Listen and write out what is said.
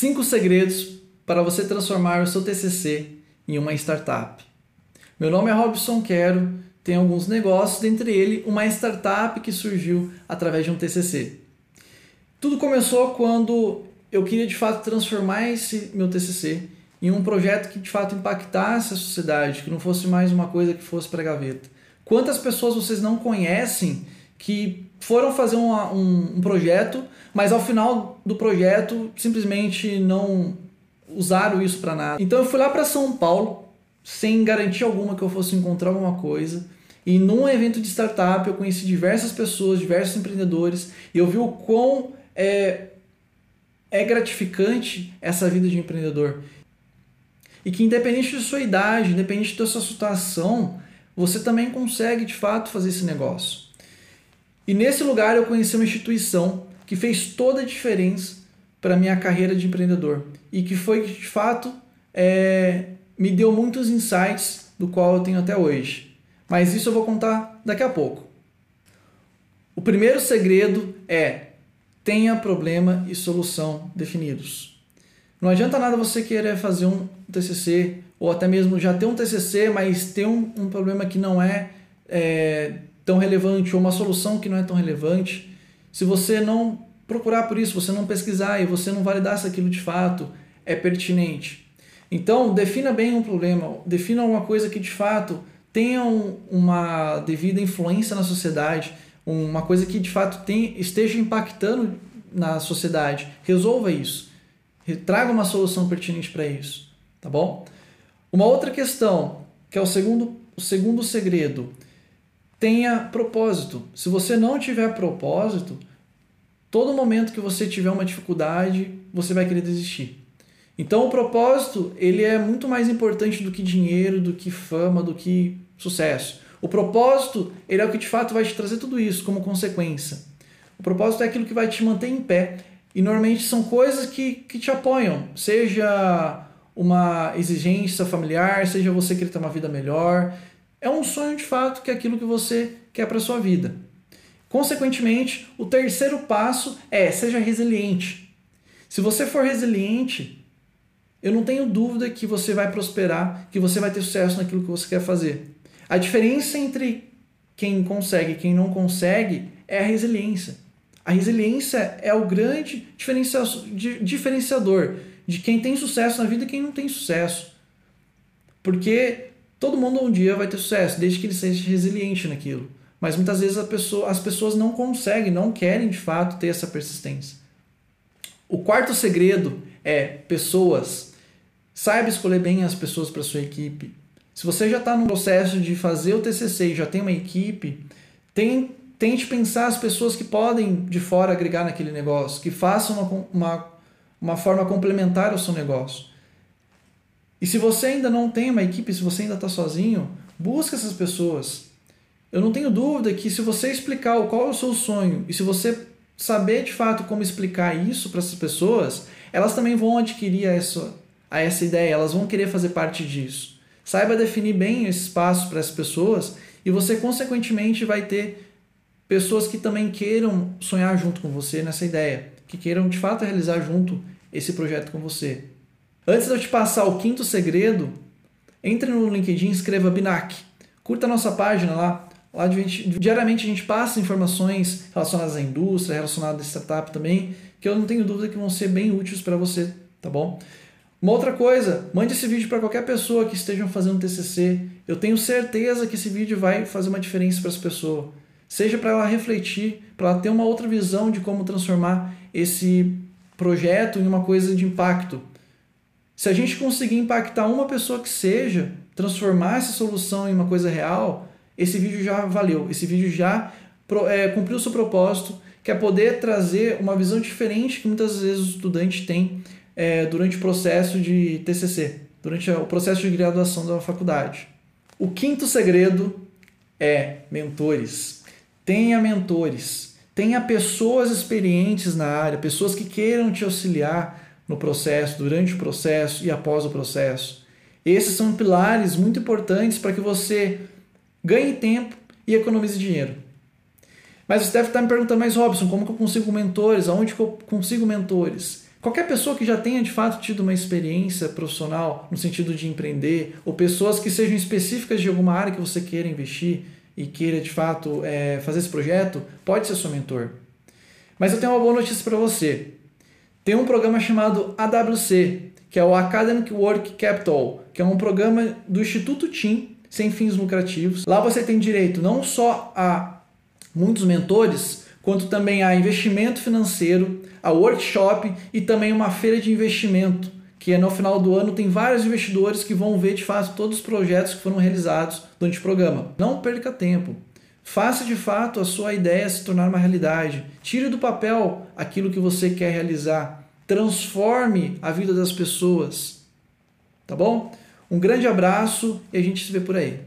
5 segredos para você transformar o seu TCC em uma startup. Meu nome é Robson Quero, tenho alguns negócios, dentre eles uma startup que surgiu através de um TCC. Tudo começou quando eu queria de fato transformar esse meu TCC em um projeto que de fato impactasse a sociedade, que não fosse mais uma coisa que fosse para gaveta. Quantas pessoas vocês não conhecem que foram fazer uma, um, um projeto, mas ao final do projeto simplesmente não usaram isso para nada. Então eu fui lá para São Paulo sem garantia alguma que eu fosse encontrar alguma coisa. E num evento de startup eu conheci diversas pessoas, diversos empreendedores, e eu vi o quão é, é gratificante essa vida de empreendedor. E que independente de sua idade, independente da sua situação, você também consegue de fato fazer esse negócio. E nesse lugar eu conheci uma instituição que fez toda a diferença para minha carreira de empreendedor e que foi de fato é, me deu muitos insights do qual eu tenho até hoje. Mas isso eu vou contar daqui a pouco. O primeiro segredo é tenha problema e solução definidos. Não adianta nada você querer fazer um TCC ou até mesmo já ter um TCC, mas ter um, um problema que não é, é tão relevante ou uma solução que não é tão relevante. Se você não procurar por isso, você não pesquisar e você não validar se aquilo de fato é pertinente. Então, defina bem um problema, defina uma coisa que de fato tenha uma devida influência na sociedade, uma coisa que de fato tem, esteja impactando na sociedade. Resolva isso. Traga uma solução pertinente para isso, tá bom? Uma outra questão, que é o segundo, o segundo segredo, tenha propósito. Se você não tiver propósito, todo momento que você tiver uma dificuldade, você vai querer desistir. Então o propósito, ele é muito mais importante do que dinheiro, do que fama, do que sucesso. O propósito, ele é o que de fato vai te trazer tudo isso como consequência. O propósito é aquilo que vai te manter em pé. E normalmente são coisas que, que te apoiam, seja uma exigência familiar, seja você querer ter uma vida melhor. É um sonho de fato que é aquilo que você quer para sua vida. Consequentemente, o terceiro passo é seja resiliente. Se você for resiliente, eu não tenho dúvida que você vai prosperar, que você vai ter sucesso naquilo que você quer fazer. A diferença entre quem consegue e quem não consegue é a resiliência. A resiliência é o grande diferenciador de quem tem sucesso na vida e quem não tem sucesso. Porque todo mundo um dia vai ter sucesso, desde que ele seja resiliente naquilo. Mas muitas vezes pessoa, as pessoas não conseguem, não querem de fato ter essa persistência. O quarto segredo é pessoas. Saiba escolher bem as pessoas para sua equipe. Se você já está no processo de fazer o TCC e já tem uma equipe, tem, tente pensar as pessoas que podem de fora agregar naquele negócio, que façam uma, uma, uma forma complementar ao seu negócio. E se você ainda não tem uma equipe, se você ainda está sozinho, busque essas pessoas. Eu não tenho dúvida que se você explicar qual é o seu sonho e se você saber de fato como explicar isso para essas pessoas, elas também vão adquirir essa, a essa ideia, elas vão querer fazer parte disso. Saiba definir bem esse espaço para as pessoas e você, consequentemente, vai ter pessoas que também queiram sonhar junto com você nessa ideia, que queiram de fato realizar junto esse projeto com você. Antes de eu te passar o quinto segredo, entre no LinkedIn e escreva Binac. Curta a nossa página lá, Lá diariamente a gente passa informações relacionadas à indústria, relacionadas à startup também, que eu não tenho dúvida que vão ser bem úteis para você, tá bom? Uma outra coisa, mande esse vídeo para qualquer pessoa que esteja fazendo TCC. Eu tenho certeza que esse vídeo vai fazer uma diferença para essa pessoa. Seja para ela refletir, para ela ter uma outra visão de como transformar esse projeto em uma coisa de impacto. Se a gente conseguir impactar uma pessoa que seja, transformar essa solução em uma coisa real, esse vídeo já valeu, esse vídeo já é, cumpriu o seu propósito, que é poder trazer uma visão diferente que muitas vezes o estudante tem é, durante o processo de TCC, durante o processo de graduação da faculdade. O quinto segredo é mentores. Tenha mentores, tenha pessoas experientes na área, pessoas que queiram te auxiliar no processo, durante o processo e após o processo. Esses são pilares muito importantes para que você ganhe tempo e economize dinheiro. Mas você deve estar me perguntando, mas Robson, como que eu consigo mentores? Aonde que eu consigo mentores? Qualquer pessoa que já tenha de fato tido uma experiência profissional no sentido de empreender, ou pessoas que sejam específicas de alguma área que você queira investir e queira de fato é, fazer esse projeto, pode ser seu mentor. Mas eu tenho uma boa notícia para você. Tem um programa chamado AWC, que é o Academic Work Capital, que é um programa do Instituto TIM, sem fins lucrativos. Lá você tem direito não só a muitos mentores, quanto também a investimento financeiro, a workshop e também uma feira de investimento, que é no final do ano tem vários investidores que vão ver de fato todos os projetos que foram realizados durante o programa. Não perca tempo. Faça de fato a sua ideia se tornar uma realidade. Tire do papel aquilo que você quer realizar. Transforme a vida das pessoas. Tá bom? Um grande abraço e a gente se vê por aí.